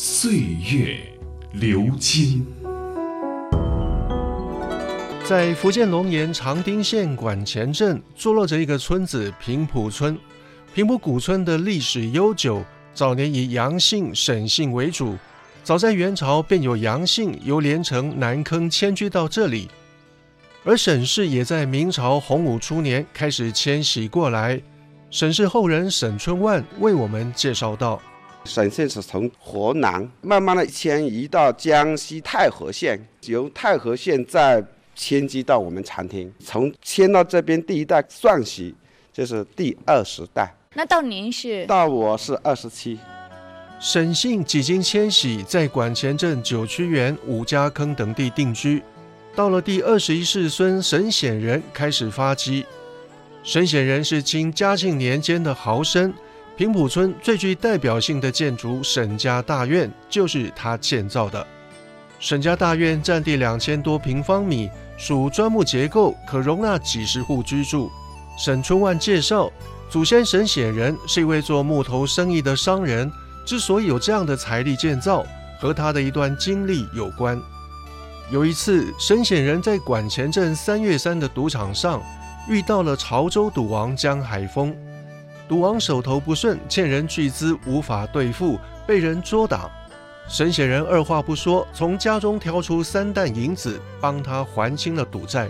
岁月流金。在福建龙岩长汀县管前镇，坐落着一个村子平埔村。平埔古村的历史悠久，早年以杨姓、沈姓为主。早在元朝便有杨姓由连城、南坑迁居到这里，而沈氏也在明朝洪武初年开始迁徙过来。沈氏后人沈春万为我们介绍到，沈姓是从河南慢慢的迁移到江西太和县，由太和县再迁居到我们长汀，从迁到这边第一代算起，就是第二十代。那到您是？到我是二十七。沈姓几经迁徙，在管前镇九曲园、五家坑等地定居。到了第二十一世孙沈显仁开始发迹。沈显仁是清嘉庆年间的豪绅，平埔村最具代表性的建筑沈家大院就是他建造的。沈家大院占地两千多平方米，属砖木结构，可容纳几十户居住。沈春万介绍。祖先沈显仁是一位做木头生意的商人，之所以有这样的财力建造，和他的一段经历有关。有一次，沈显仁在管前镇三月山的赌场上遇到了潮州赌王江海峰，赌王手头不顺，欠人巨资无法兑付，被人捉打。沈显仁二话不说，从家中挑出三担银子，帮他还清了赌债。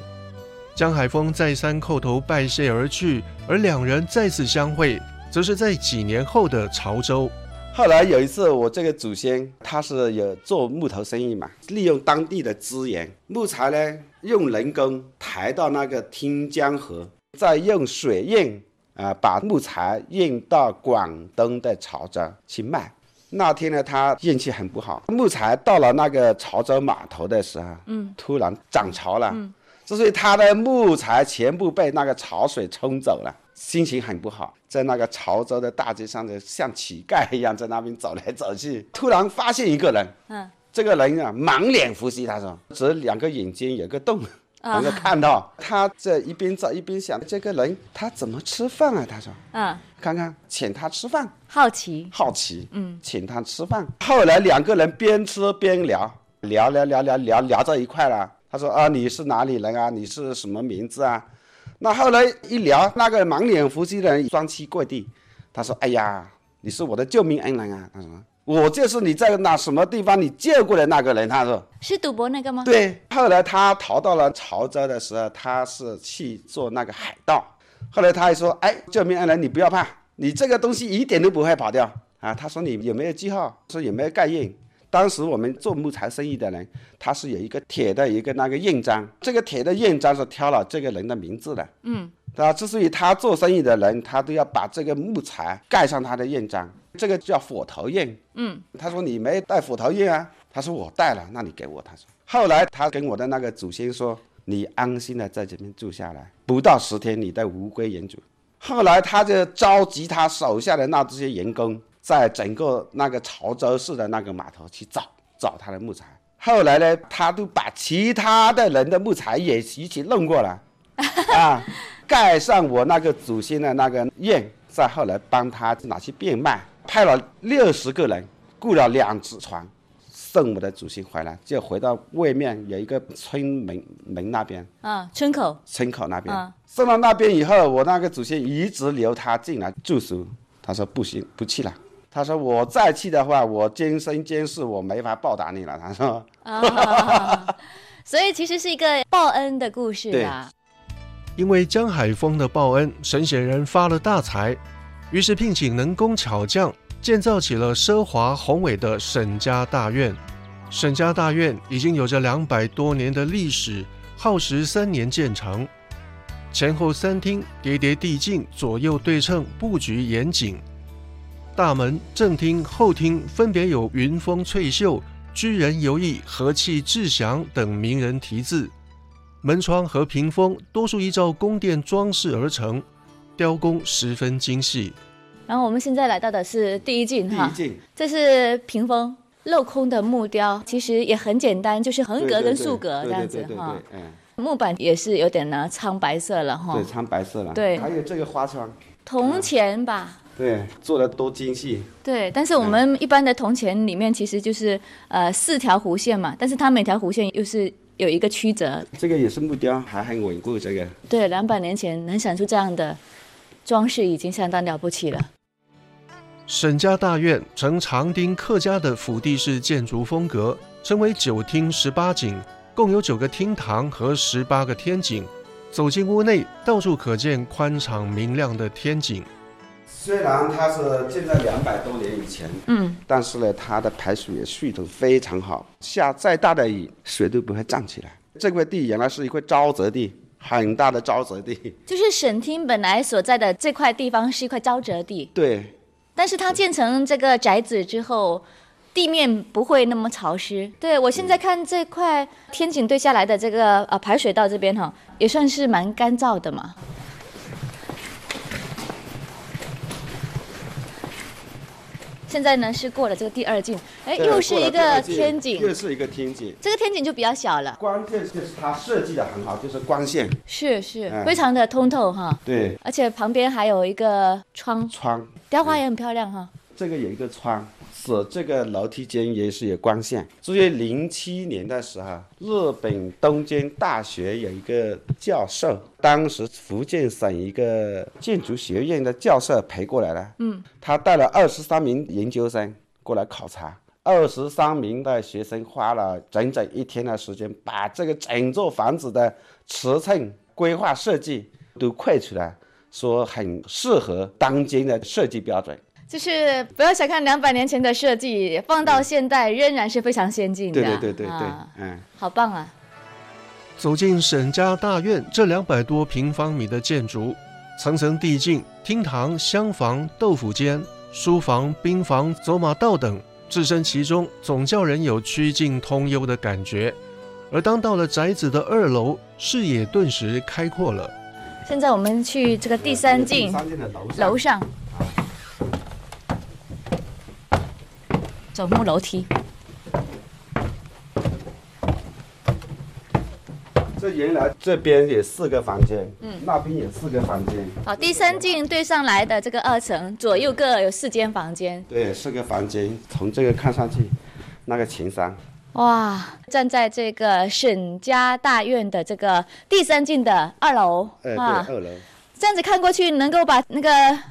江海峰再三叩头拜谢而去，而两人再次相会，则是在几年后的潮州。后来有一次，我这个祖先他是有做木头生意嘛，利用当地的资源，木材呢用人工抬到那个汀江河，再用水运啊把木材运到广东的潮州去卖。那天呢，他运气很不好，木材到了那个潮州码头的时候，嗯，突然涨潮了。嗯所以他的木材全部被那个潮水冲走了，心情很不好，在那个潮州的大街上的像乞丐一样在那边走来走去。突然发现一个人，嗯，这个人啊满脸胡须，他说只两个眼睛有个洞，能够看到。他这一边走一边想，这个人他怎么吃饭啊？他说，嗯，看看请他吃饭，好奇，好奇，嗯，请他吃饭。后来两个人边吃边聊，聊聊聊聊聊聊到一块了。他说啊，你是哪里人啊？你是什么名字啊？那后来一聊，那个满脸胡须的人双膝跪地。他说：“哎呀，你是我的救命恩人啊！”他说：“我就是你在那什么地方你见过的那个人。”他说：“是赌博那个吗？”对。后来他逃到了潮州的时候，他是去做那个海盗。后来他还说：“哎，救命恩人，你不要怕，你这个东西一点都不会跑掉啊。”他说：“你有没有记号？说有没有盖印？”当时我们做木材生意的人，他是有一个铁的一个那个印章，这个铁的印章是挑了这个人的名字的，嗯，啊？之所以他做生意的人，他都要把这个木材盖上他的印章，这个叫斧头印，嗯，他说你没带斧头印啊，他说我带了，那你给我，他说，后来他跟我的那个祖先说，你安心的在这边住下来，不到十天你的无归原主，后来他就召集他手下的那这些员工。在整个那个潮州市的那个码头去找找他的木材，后来呢，他都把其他的人的木材也一起弄过来，啊，盖上我那个祖先的那个印，再后来帮他拿去变卖，派了六十个人，雇了两只船，送我的祖先回来，就回到外面有一个村门门那边，啊，村口，村口那边，送到那边以后，我那个祖先一直留他进来住宿，他说不行，不去了。他说：“我再去的话，我今生今世我没法报答你了。”他说：“所以其实是一个报恩的故事啊。因为江海峰的报恩，沈显仁发了大财，于是聘请能工巧匠建造起了奢华宏伟的沈家大院。沈家大院已经有着两百多年的历史，耗时三年建成，前后三厅叠叠递进，左右对称，布局严谨。大门、正厅、后厅分别有“云峰翠秀”“居人游艺”“和气志祥”等名人题字，门窗和屏风多数依照宫殿装饰而成，雕工十分精细。然后我们现在来到的是第一进哈第一，进这是屏风镂空的木雕，其实也很简单，就是横格跟竖格这样子哈。嗯，木板也是有点呢苍白色了哈对，，苍白色了。对还有这个花窗，铜钱吧。对，做的多精细。对，但是我们一般的铜钱里面其实就是呃四条弧线嘛，但是它每条弧线又是有一个曲折。这个也是木雕，还很稳固。这个对，两百年前能想出这样的装饰已经相当了不起了。沈家大院呈长丁客家的府地式建筑风格，称为九厅十八景，共有九个厅堂和十八个天井。走进屋内，到处可见宽敞明亮的天井。虽然它是建在两百多年以前，嗯，但是呢，它的排水系统非常好，下再大的雨，水都不会涨起来。这块地原来是一块沼泽地，很大的沼泽地。就是省厅本来所在的这块地方是一块沼泽地，对，但是它建成这个宅子之后，地面不会那么潮湿。对我现在看这块天井对下来的这个呃排水道这边哈，也算是蛮干燥的嘛。现在呢是过了这个第二境，哎，又是一个天井，又是一个天井。这个天井就比较小了，关键就是它设计的很好，就是光线。是是，嗯。非常的通透哈，对，而且旁边还有一个窗，窗。雕花也很漂亮哈。这个有一个窗，使这个楼梯间也是有光线。至于零七年的时候，日本东京大学有一个教授，当时福建省一个建筑学院的教授陪过来了。嗯，他带了二十三名研究生过来考察。二十三名的学生花了整整一天的时间，把这个整座房子的尺寸、规划设计都绘出来，说很适合当今的设计标准。就是不要小看两百年前的设计，放到现代仍然是非常先进的。对对对对对，啊嗯，好棒啊！走进沈家大院，这两百多平方米的建筑，层层递进，厅堂、厢房、豆腐间、书房、兵房、走马道等，置身其中，总叫人有曲径通幽的感觉。而当到了宅子的二楼，视野顿时开阔了。现在我们去这个第三进楼上，楼上，走木楼梯。这原来这边也四个房间，嗯，那边也四个房间，好，第三进对上来的这个二层，左右各有四间房间。对，四个房间，从这个看上去，那个前山，哇，站在这个沈家大院的这个第三进的二楼哎，对，啊，二楼，这样子看过去，能够把那个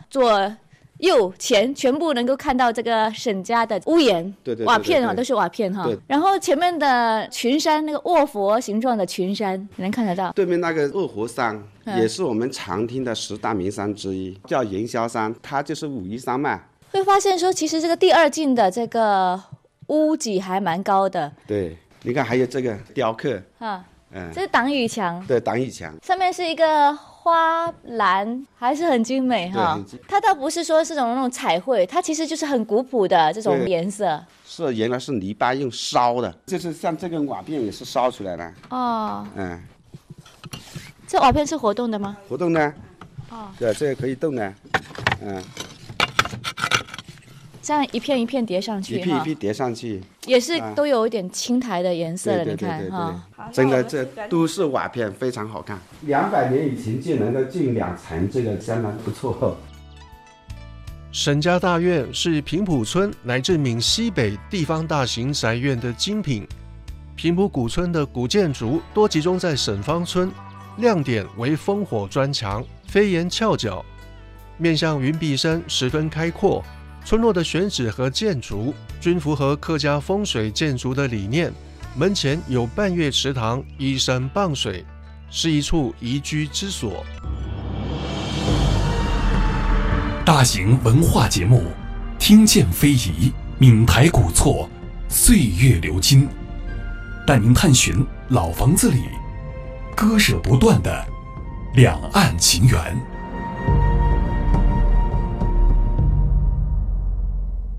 左右前全部能够看到这个沈家的屋檐，对对对瓦片啊，都是瓦片哈。对。然后前面的群山，那个卧佛形状的群山，你能看得到。对面那个卧佛山嗯。也是我们常听的十大名山之一，叫元宵山，它就是武夷山脉。会发现说，其实这个第二进的这个屋脊还蛮高的。对，你看还有这个雕刻，啊，嗯，这是挡雨墙，对，挡雨墙，上面是一个花篮，还是很精美哈。对。它倒不是说是种那种彩绘，它其实就是很古朴的这种颜色。是原来是泥巴用烧的，就是像这个瓦片也是烧出来的，哦。嗯，这瓦片是活动的吗？活动的？哦，对，这个可以动的，嗯，这样一片一片叠上去一片一片叠上去，也是啊都有一点青苔的颜色了。你看哈，对，真的这都是瓦片，非常好看。两百年以前就能够进两层，这个相当不错。沈家大院是平埔村乃至闽西北地方大型宅院的精品。平埔古村的古建筑多集中在沈方村，亮点为烽火砖墙、飞檐翘角，面向云壁山，十分开阔。村落的选址和建筑均符合客家风水建筑的理念。门前有半月池塘，依山傍水，是一处宜居之所。大型文化节目《听见非遗》，闽台古厝，岁月流金，带您探寻老房子里割舍不断的两岸情缘。